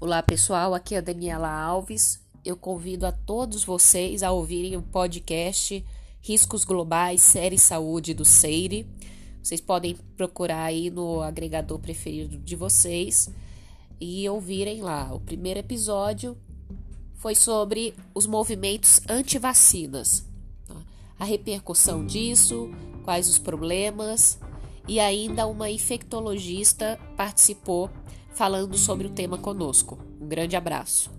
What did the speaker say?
Olá pessoal, aqui é a Daniela Alves. Eu convido a todos vocês a ouvirem o podcast Riscos Globais Série Saúde do Seire. Vocês podem procurar aí no agregador preferido de vocês e ouvirem lá. O primeiro episódio foi sobre os movimentos anti-vacinas, tá? a repercussão disso, quais os problemas e ainda uma infectologista participou falando sobre o tema conosco. Um grande abraço.